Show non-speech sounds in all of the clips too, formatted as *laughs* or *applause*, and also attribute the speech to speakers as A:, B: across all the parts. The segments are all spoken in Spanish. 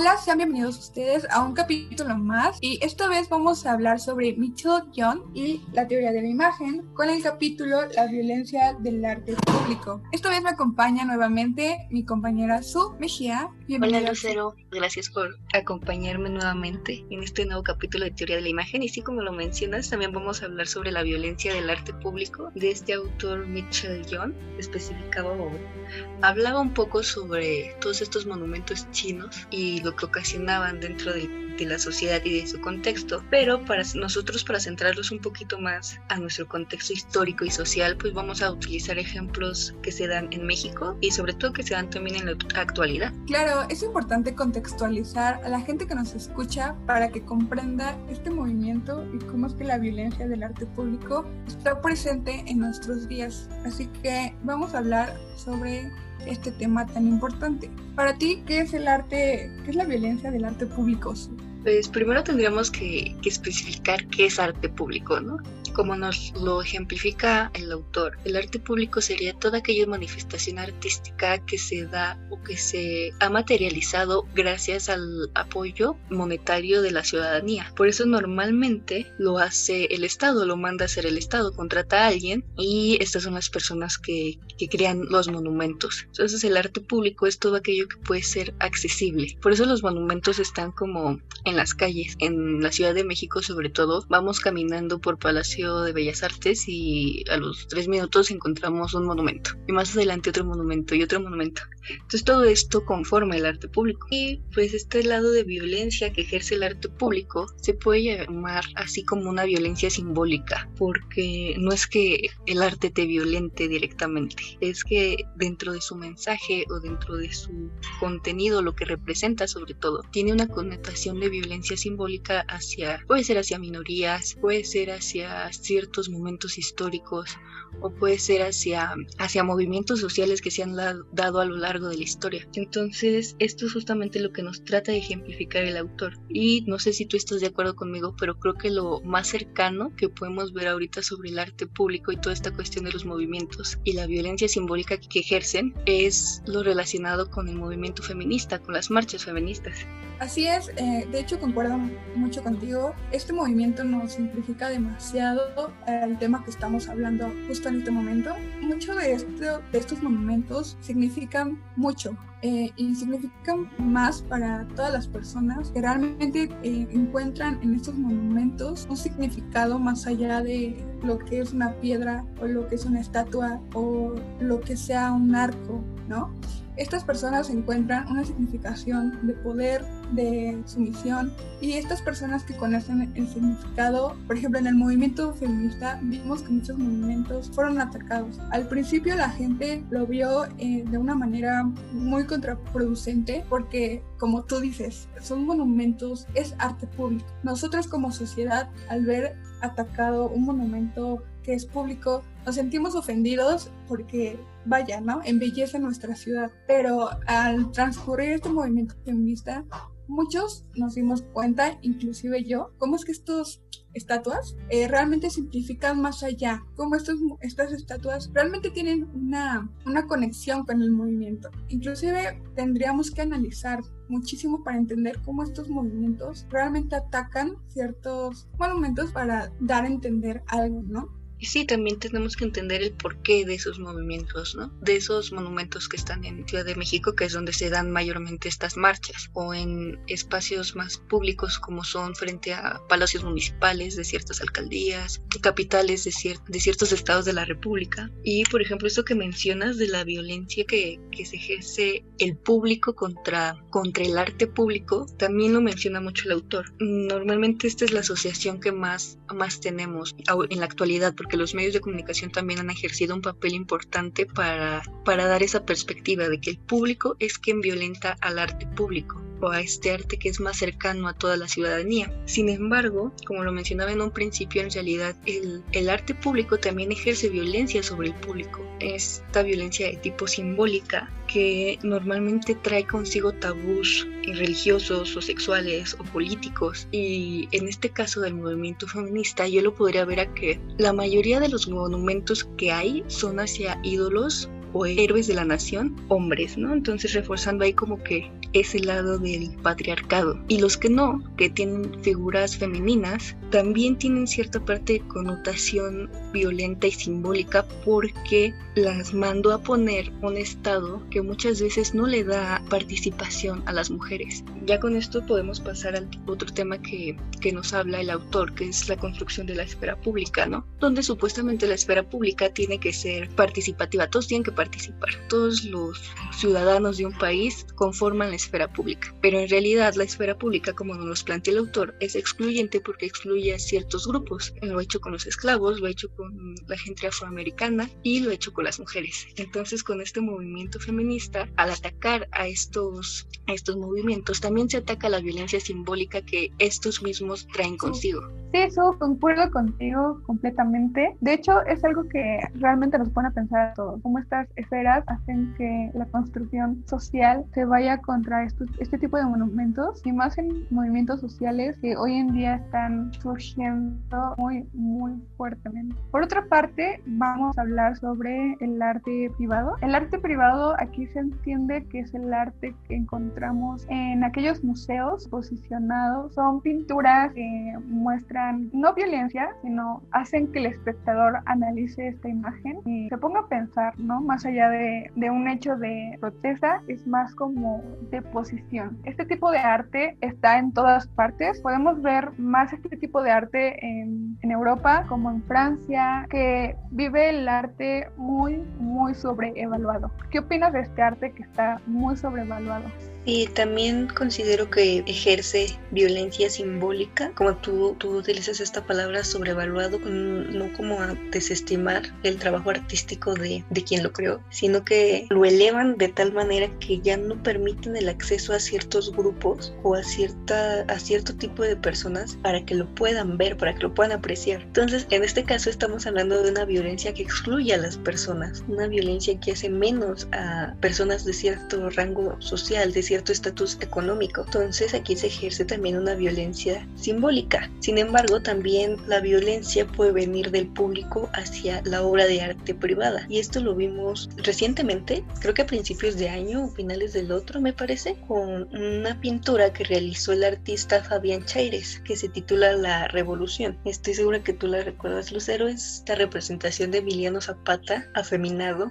A: Hola, sean bienvenidos ustedes a un capítulo más y esta vez vamos a hablar sobre Mitchell Young y la teoría de la imagen con el capítulo La violencia del arte público. Esta vez me acompaña nuevamente mi compañera Su Mejía.
B: Bienvenida. Hola Lucero, gracias por acompañarme nuevamente en este nuevo capítulo de teoría de la imagen. Y sí como lo mencionas también vamos a hablar sobre la violencia del arte público de este autor Mitchell Young especificado. Hablaba un poco sobre todos estos monumentos chinos y lo que ocasionaban dentro de, la sociedad y de su contexto. Pero para nosotros, para centrarlos un poquito más a nuestro contexto histórico y social, pues vamos a utilizar ejemplos que se dan en México y sobre todo que se dan también en la actualidad.
A: Claro, es importante contextualizar a la gente que nos escucha para que comprenda este movimiento y cómo es que la violencia del arte público está presente en nuestros días. Así que vamos a hablar sobre este tema tan importante. Para ti, ¿qué es el arte, qué es la violencia del arte público?
B: Pues primero tendríamos que, que especificar qué es arte público, ¿no? como nos lo ejemplifica el autor. El arte público sería toda aquella manifestación artística que se da o que se ha materializado gracias al apoyo monetario de la ciudadanía. Por eso normalmente lo hace el Estado, lo manda a hacer el Estado, contrata a alguien y estas son las personas que, que crean los monumentos. Entonces el arte público es todo aquello que puede ser accesible. Por eso los monumentos están como en las calles. En la Ciudad de México sobre todo vamos caminando por Palacio de Bellas Artes y a los tres minutos encontramos un monumento y más adelante otro monumento y otro monumento. Entonces todo esto conforma el arte público. Y pues este lado de violencia que ejerce el arte público se puede llamar así como una violencia simbólica, porque no es que el arte te violente directamente, es que dentro de su mensaje o dentro de su contenido, lo que representa sobre todo, tiene una connotación de violencia simbólica hacia, puede ser hacia minorías, puede ser hacia ciertos momentos históricos o puede ser hacia, hacia movimientos sociales que se han dado a lo largo de la historia. Entonces, esto es justamente lo que nos trata de ejemplificar el autor. Y no sé si tú estás de acuerdo conmigo, pero creo que lo más cercano que podemos ver ahorita sobre el arte público y toda esta cuestión de los movimientos y la violencia simbólica que ejercen es lo relacionado con el movimiento feminista, con las marchas feministas.
A: Así es, eh, de hecho concuerdo mucho contigo. Este movimiento nos simplifica demasiado el tema que estamos hablando justo en este momento. Mucho de, esto, de estos monumentos significan mucho eh, y significan más para todas las personas que realmente eh, encuentran en estos monumentos un significado más allá de lo que es una piedra o lo que es una estatua o lo que sea un arco, ¿no? Estas personas encuentran una significación de poder, de sumisión y estas personas que conocen el significado, por ejemplo en el movimiento feminista vimos que muchos movimientos fueron atacados. Al principio la gente lo vio eh, de una manera muy contraproducente porque como tú dices, son monumentos, es arte público. Nosotros como sociedad al ver atacado un monumento que es público, nos sentimos ofendidos porque, vaya, ¿no? Embellece nuestra ciudad. Pero al transcurrir este movimiento feminista, muchos nos dimos cuenta, inclusive yo, cómo es que estos estatuas eh, realmente simplifican más allá, cómo estos, estas estatuas realmente tienen una, una conexión con el movimiento. Inclusive tendríamos que analizar muchísimo para entender cómo estos movimientos realmente atacan ciertos monumentos para dar a entender algo, ¿no?
B: Y sí, también tenemos que entender el porqué de esos movimientos, ¿no? De esos monumentos que están en Ciudad de México, que es donde se dan mayormente estas marchas, o en espacios más públicos como son frente a palacios municipales de ciertas alcaldías, capitales de, de ciertos estados de la República. Y, por ejemplo, esto que mencionas de la violencia que, que se ejerce el público contra, contra el arte público, también lo menciona mucho el autor. Normalmente esta es la asociación que más, más tenemos en la actualidad, porque los medios de comunicación también han ejercido un papel importante para, para dar esa perspectiva de que el público es quien violenta al arte público o a este arte que es más cercano a toda la ciudadanía. Sin embargo, como lo mencionaba en un principio, en realidad el, el arte público también ejerce violencia sobre el público. Esta violencia de tipo simbólica que normalmente trae consigo tabús religiosos o sexuales o políticos y en este caso del movimiento feminista yo lo podría ver a que la mayoría de los monumentos que hay son hacia ídolos o héroes de la nación, hombres, ¿no? Entonces reforzando ahí como que ese lado del patriarcado. Y los que no, que tienen figuras femeninas, también tienen cierta parte de connotación violenta y simbólica porque las mandó a poner un Estado que muchas veces no le da participación a las mujeres. Ya con esto podemos pasar al otro tema que, que nos habla el autor, que es la construcción de la esfera pública, ¿no? Donde supuestamente la esfera pública tiene que ser participativa, todos tienen que participar, todos los ciudadanos de un país conforman la esfera pública, pero en realidad la esfera pública, como nos plantea el autor, es excluyente porque excluye a ciertos grupos. Lo ha hecho con los esclavos, lo ha hecho con la gente afroamericana y lo ha hecho con las mujeres. Entonces, con este movimiento feminista, al atacar a estos, a estos movimientos, también se ataca la violencia simbólica que estos mismos traen consigo.
A: Sí, eso concuerdo contigo completamente. De hecho, es algo que realmente nos pone a pensar a todos, cómo estas esferas hacen que la construcción social se vaya contra este tipo de monumentos y más en movimientos sociales que hoy en día están surgiendo muy, muy fuertemente. Por otra parte, vamos a hablar sobre el arte privado. El arte privado aquí se entiende que es el arte que encontramos en aquellos museos posicionados. Son pinturas que muestran no violencia, sino hacen que el espectador analice esta imagen y se ponga a pensar, ¿no? Más allá de, de un hecho de protesta, es más como de posición. Este tipo de arte está en todas partes. Podemos ver más este tipo de arte en, en Europa como en Francia, que vive el arte muy, muy sobreevaluado. ¿Qué opinas de este arte que está muy sobrevaluado?
B: Y también considero que ejerce violencia simbólica, como tú, tú utilizas esta palabra sobrevaluado, no como a desestimar el trabajo artístico de, de quien lo creó, sino que lo elevan de tal manera que ya no permiten el acceso a ciertos grupos o a, cierta, a cierto tipo de personas para que lo puedan ver, para que lo puedan apreciar. Entonces, en este caso estamos hablando de una violencia que excluye a las personas, una violencia que hace menos a personas de cierto rango social, de cierto estatus económico. Entonces aquí se ejerce también una violencia simbólica. Sin embargo, también la violencia puede venir del público hacia la obra de arte privada. Y esto lo vimos recientemente, creo que a principios de año o finales del otro, me parece, con una pintura que realizó el artista Fabián Chaires, que se titula La Revolución. Estoy segura que tú la recuerdas, Lucero, es esta representación de Emiliano Zapata afeminado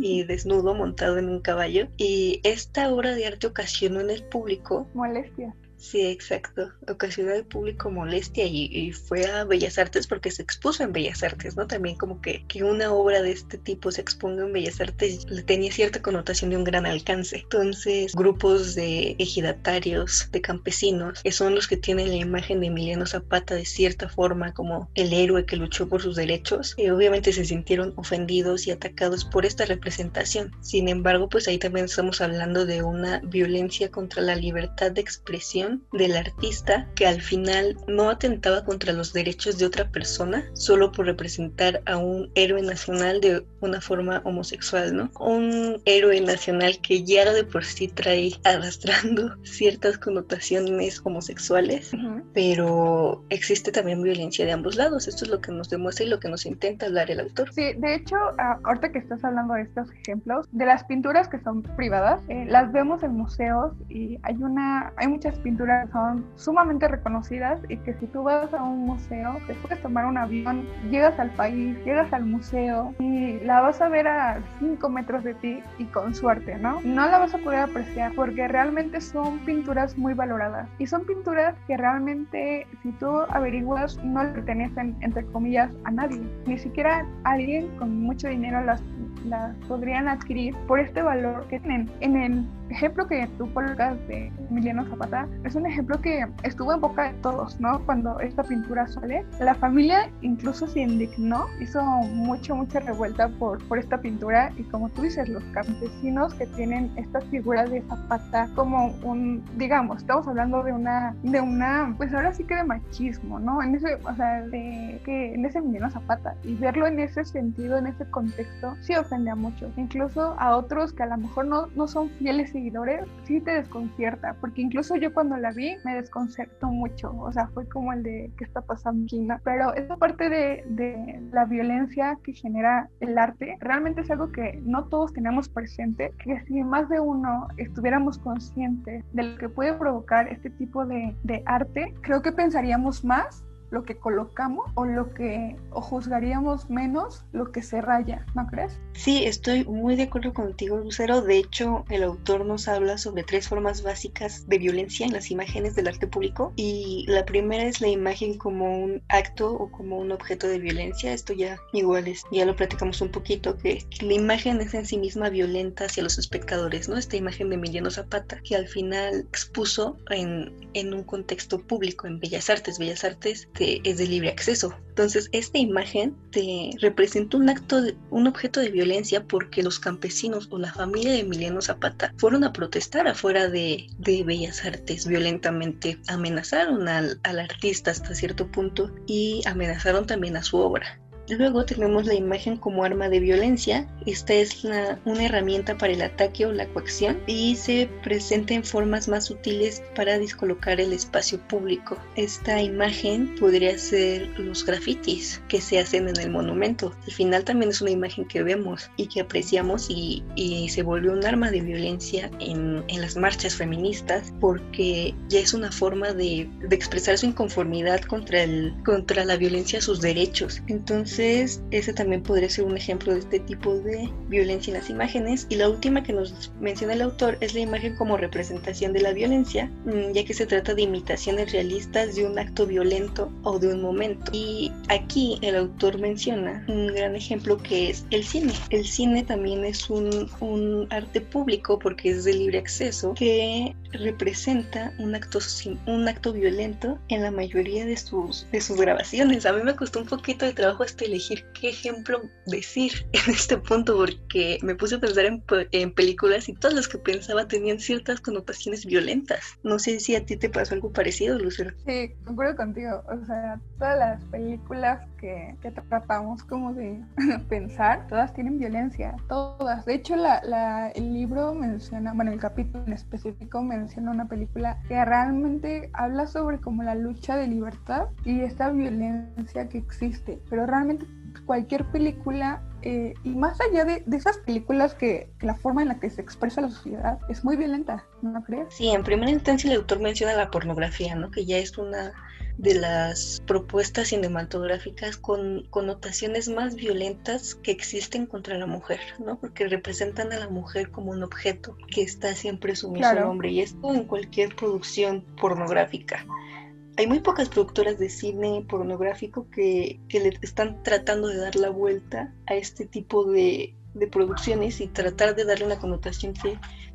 B: y desnudo montado en un caballo. Y esta obra de arte ocasionó en el público
A: molestia.
B: Sí, exacto. Ocasionó al público molestia y, fue a Bellas Artes porque se expuso en Bellas Artes, ¿no? También como que, que una obra de este tipo se exponga en Bellas Artes le tenía cierta connotación de un gran alcance. Entonces, grupos de ejidatarios, de campesinos, que son los que tienen la imagen de Emiliano Zapata de cierta forma como el héroe que luchó por sus derechos, eh, obviamente se sintieron ofendidos y atacados por esta representación. Sin embargo, pues ahí también estamos hablando de una violencia contra la libertad de expresión del artista que al final no atentaba contra los derechos de otra persona solo por representar a un héroe nacional de una forma homosexual, ¿no? Un héroe nacional que ya de por sí trae arrastrando ciertas connotaciones homosexuales, pero existe también violencia de ambos lados. Esto es lo que nos demuestra y lo que nos intenta hablar el autor.
A: Sí, de hecho, ahorita que estás hablando de estos ejemplos, de las pinturas que son privadas, eh, las vemos en museos y hay una, hay muchas pinturas son sumamente reconocidas y que si tú vas a un museo, te puedes tomar un avión, llegas al país, llegas al museo y la vas a ver a 5 metros de ti y con suerte, ¿no? No la vas a poder apreciar porque realmente son pinturas muy valoradas y son pinturas que realmente si tú averiguas no pertenecen entre comillas a nadie, ni siquiera alguien con mucho dinero las, las podrían adquirir por este valor que tienen. En el ejemplo que tú colocas de Emiliano Zapata es un ejemplo que estuvo en boca de todos, ¿no? Cuando esta pintura sale, la familia incluso se indignó, hizo mucho, mucha revuelta por, por esta pintura y como tú dices, los campesinos que tienen esta figura de Zapata como un, digamos, estamos hablando de una, de una, pues ahora sí que de machismo, ¿no? En ese, o sea, de que en ese Emiliano Zapata y verlo en ese sentido, en ese contexto, sí ofende ofende a muchos. Incluso a otros que a lo mejor no, no son fieles seguidores, sí te desconcierta, porque incluso yo cuando la vi me desconcertó mucho. O sea, fue como el de qué está pasando aquí, Pero esa parte de, de la violencia que genera el arte realmente es algo que no todos tenemos presente, que si más de uno estuviéramos conscientes de lo que puede provocar este tipo de, de arte, creo que pensaríamos más lo que colocamos o lo que o juzgaríamos menos lo que se raya, ¿no crees?
B: Sí, estoy muy de acuerdo contigo, Lucero. De hecho, el autor nos habla sobre tres formas básicas de violencia en las imágenes del arte público y la primera es la imagen como un acto o como un objeto de violencia. Esto ya igual es, ya lo platicamos un poquito, que, la imagen es en sí misma violenta hacia los espectadores, ¿no? Esta imagen de Emiliano Zapata, que al final expuso en, en un contexto público, en Bellas Artes. Bellas Artes que es de libre acceso. Entonces, esta imagen te representa un acto, de, un objeto de violencia porque los campesinos o la familia de Emiliano Zapata fueron a protestar afuera de, Bellas Artes violentamente. Amenazaron al, al artista hasta cierto punto y amenazaron también a su obra. Luego tenemos la imagen como arma de violencia. Esta es una herramienta para el ataque o la coacción y se presenta en formas más sutiles para descolocar el espacio público. Esta imagen podría ser los grafitis que se hacen en el monumento. Al final también es una imagen que vemos y que apreciamos y, se volvió un arma de violencia en, las marchas feministas porque ya es una forma de, expresar su inconformidad contra, el, contra la violencia a sus derechos. Entonces, entonces, ese también podría ser un ejemplo de este tipo de violencia en las imágenes. Y la última que nos menciona el autor es la imagen como representación de la violencia, mm, ya que se trata de imitaciones realistas de un acto violento o de un momento. Y aquí el autor menciona un gran ejemplo que es el cine. El cine también es un, un arte público porque es de libre acceso que representa un acto, un acto violento en la mayoría de sus, de sus grabaciones. A mí me costó un poquito de trabajo este elegir qué ejemplo decir *laughs* en este punto porque me puse a pensar en, en, películas y todas las que pensaba tenían ciertas connotaciones violentas. No sé si a ti te pasó algo parecido, Lucero.
A: Sí, concuerdo contigo. O sea, todas las películas que, que tratamos como de *laughs* pensar, todas tienen violencia, todas. De hecho, la, la, el libro menciona, bueno, el capítulo en específico menciona una película que realmente habla sobre como la lucha de libertad y esta violencia que existe, pero realmente cualquier película, eh, y más allá de, esas películas que, la forma en la que se expresa la sociedad es muy violenta, ¿no crees?
B: Sí, en primera instancia el autor menciona la pornografía, ¿no? Que ya es una de las propuestas cinematográficas con connotaciones más violentas que existen contra la mujer, ¿no? Porque representan a la mujer como un objeto que está siempre sumiso al hombre y esto en cualquier producción pornográfica hay muy pocas productoras de cine pornográfico que, le están tratando de dar la vuelta a este tipo de, producciones y tratar de darle una connotación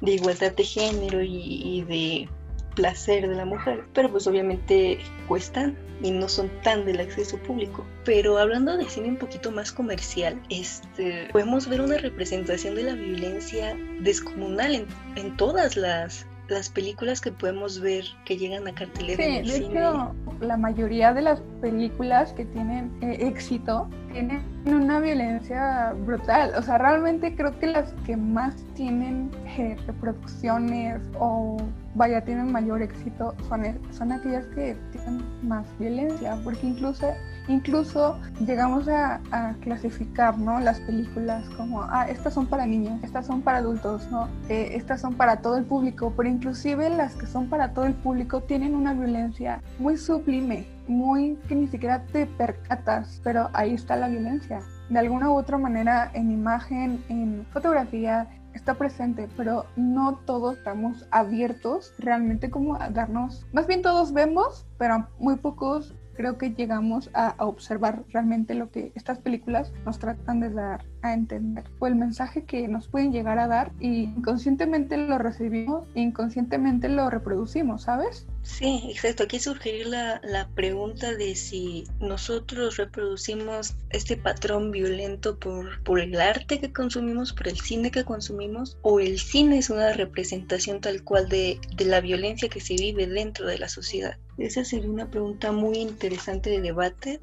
B: de, igualdad de género y, de placer de la mujer, pero pues obviamente cuestan y no son tan del acceso público. Pero hablando de cine un poquito más comercial, este, podemos ver una representación de la violencia descomunal en, en todas las las películas que podemos ver que llegan a cartelera
A: sí, de hecho la mayoría de las películas que tienen eh, éxito tienen una violencia brutal o sea realmente creo que las que más tienen eh, reproducciones o vaya tienen mayor éxito son, son aquellas que tienen más violencia porque incluso Incluso llegamos a, clasificar ¿no? las películas como, ah, estas son para niños, estas son para adultos, ¿no? Eh, estas son para todo el público, pero inclusive las que son para todo el público tienen una violencia muy sublime, muy que ni siquiera te percatas, pero ahí está la violencia. De alguna u otra manera, en imagen, en fotografía, está presente, pero no todos estamos abiertos realmente como a darnos, más bien todos vemos, pero muy pocos creo que llegamos a, observar realmente lo que estas películas nos tratan de dar a entender o el mensaje que nos pueden llegar a dar y inconscientemente lo recibimos inconscientemente lo reproducimos, ¿sabes?
B: Sí, exacto. Aquí surge la, la pregunta de si nosotros reproducimos este patrón violento por, por el arte que consumimos, por el cine que consumimos, o el cine es una representación tal cual de, de la violencia que se vive dentro de la sociedad. Esa sería una pregunta muy interesante de debate.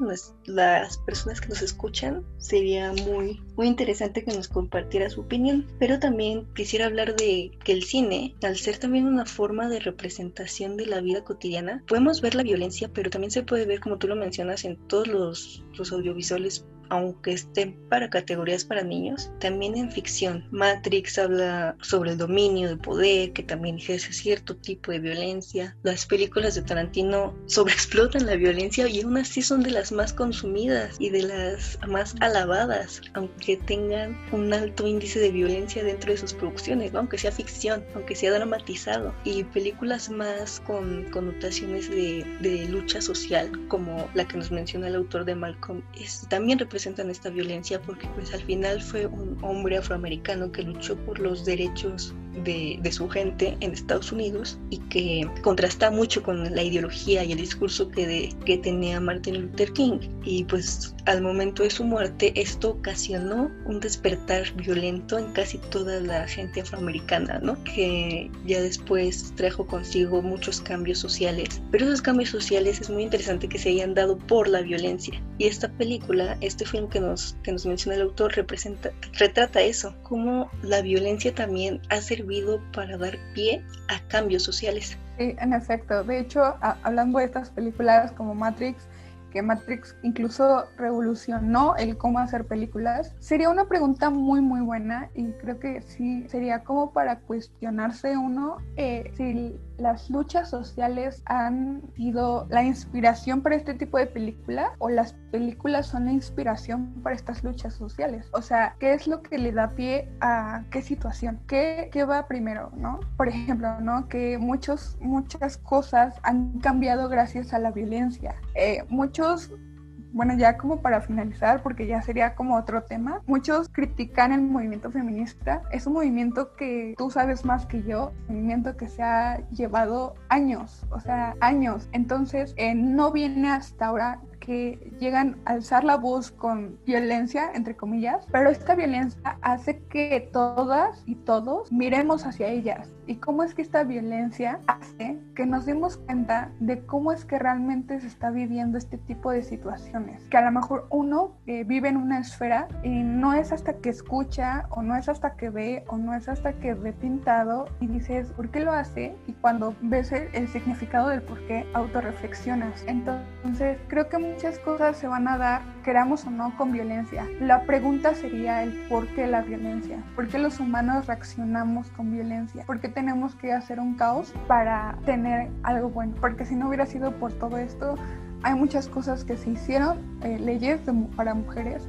B: las personas que nos escuchan sería muy, muy interesante que nos compartiera su opinión. Pero también quisiera hablar de que el cine, al ser también una forma de representación de la vida cotidiana, podemos ver la violencia, pero también se puede ver, como tú lo mencionas, en todos los, los audiovisuales aunque estén para categorías para niños, también en ficción. Matrix habla sobre el dominio de poder, que también ejerce cierto tipo de violencia. Las películas de Tarantino sobreexplotan la violencia y aún así son de las más consumidas y de las más alabadas, aunque tengan un alto índice de violencia dentro de sus producciones, aunque sea ficción, aunque sea dramatizado. Y películas más con connotaciones de, de lucha social, como la que nos menciona el autor de Malcolm, es, también representa presentan esta violencia porque pues al final fue un hombre afroamericano que luchó por los derechos de, su gente en Estados Unidos y que contrasta mucho con la ideología y el discurso que, que tenía Martin Luther King. Y pues al momento de su muerte esto ocasionó un despertar violento en casi toda la gente afroamericana, ¿no? Que ya después trajo consigo muchos cambios sociales. Pero esos cambios sociales es muy interesante que se hayan dado por la violencia. Y esta película, este film que nos, que nos menciona el autor, representa, retrata eso, cómo la violencia también ha servido para dar pie a cambios sociales.
A: Sí, en efecto. De hecho, hablando de estas películas como Matrix, que Matrix incluso revolucionó el cómo hacer películas, sería una pregunta muy muy buena y creo que sí sería como para cuestionarse uno eh, si las luchas sociales han sido la inspiración para este tipo de películas o las películas son la inspiración para estas luchas sociales. O sea, ¿qué es lo que le da pie a qué situación? ¿Qué, qué va primero, no? Por ejemplo, ¿no? Que muchos, muchas cosas han cambiado gracias a la violencia. Eh, muchos bueno, ya como para finalizar, porque ya sería como otro tema, muchos critican el movimiento feminista. Es un movimiento que tú sabes más que yo, un movimiento que se ha llevado años, o sea, años. Entonces, eh, no viene hasta ahora que llegan a alzar la voz con violencia, entre comillas, pero esta violencia hace que todas y todos miremos hacia ellas. ¿Y cómo es que esta violencia hace que nos demos cuenta de cómo es que realmente se está viviendo este tipo de situaciones? Que a lo mejor uno eh, vive en una esfera y no es hasta que escucha o no es hasta que ve o no es hasta que ve pintado y dices, ¿por qué lo hace? Y cuando ves el, el significado del por qué, autorreflexionas. Entonces, creo que muchas cosas se van a dar, queramos o no, con violencia. La pregunta sería el por qué la violencia. ¿Por qué los humanos reaccionamos con violencia? ¿Por qué tenemos que hacer un caos para tener algo bueno? Porque si no hubiera sido por todo esto, hay muchas cosas que se hicieron, eh, leyes para mujeres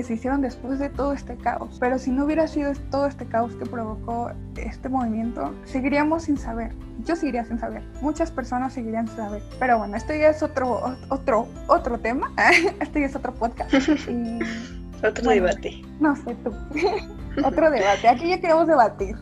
A: que se hicieron después de todo este caos. Pero si no hubiera sido todo este caos que provocó este movimiento, seguiríamos sin saber. Yo seguiría sin saber. Muchas personas seguirían sin saber. Pero bueno, esto ya es otro, otro, otro tema. *laughs* este ya es otro podcast. *laughs*
B: otro debate.
A: No sé tú. *laughs* otro debate. Aquí ya queremos debatir.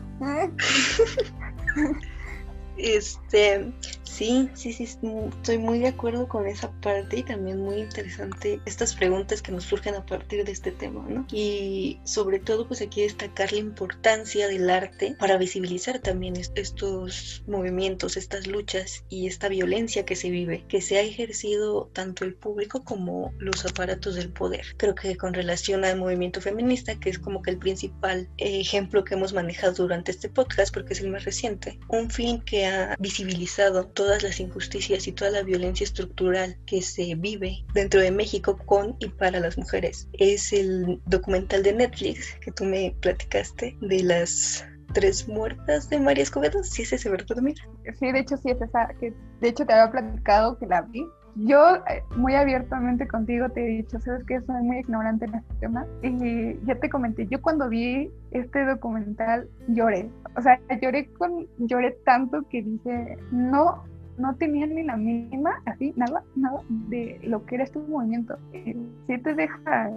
B: este, Sí, sí, sí, estoy muy de acuerdo con esa parte y también muy interesante estas preguntas que nos surgen a partir de este tema, ¿no? Y sobre todo, pues aquí destacar la importancia del arte para visibilizar también estos movimientos, estas luchas y esta violencia que se vive, que se ha ejercido tanto el público como los aparatos del poder. Creo que con relación al movimiento feminista, que es como que el principal ejemplo que hemos manejado durante este podcast, porque es el más reciente, un film que ha visibilizado todo todas las injusticias y toda la violencia estructural que se vive dentro de México con y para las mujeres. Es el documental de Netflix que tú me platicaste de las tres muertas de María Escobedo. ¿Sí es ese, verdad, mira?
A: Sí, de hecho sí es esa, que de hecho te había platicado que la vi. Yo eh, muy abiertamente contigo te he dicho, sabes que soy muy ignorante en este tema y ya te comenté, yo cuando vi este documental lloré, o sea, lloré con lloré tanto que dije, no no tenían ni la mínima, así, nada, nada de lo que era este movimiento. Eh, sí te deja,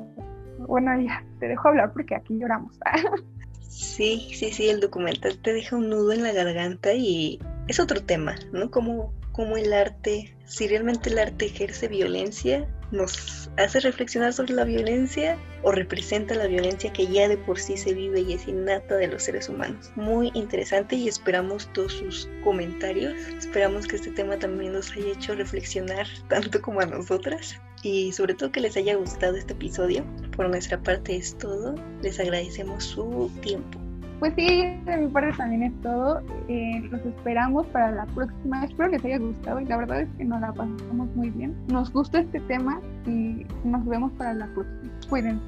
A: bueno, ya, te dejo hablar porque aquí lloramos. *laughs*
B: sí, sí, sí, el documental te deja un nudo en la garganta y es otro tema, ¿no? Como, como el arte, si realmente el arte ejerce violencia nos hace reflexionar sobre la violencia o representa la violencia que ya de por sí se vive y es innata de los seres humanos. Muy interesante y esperamos todos sus comentarios. Esperamos que este tema también nos haya hecho reflexionar *laughs* tanto como a nosotras y sobre todo que les haya gustado este episodio. Por nuestra parte es todo. Les agradecemos su tiempo.
A: Pues sí, de mi parte también es todo. Eh, los esperamos para la próxima. Espero les haya gustado y la verdad es que nos la pasamos muy bien. Nos gusta este tema y nos vemos para la próxima. Cuídense.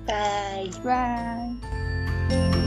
B: Bye.
A: Bye.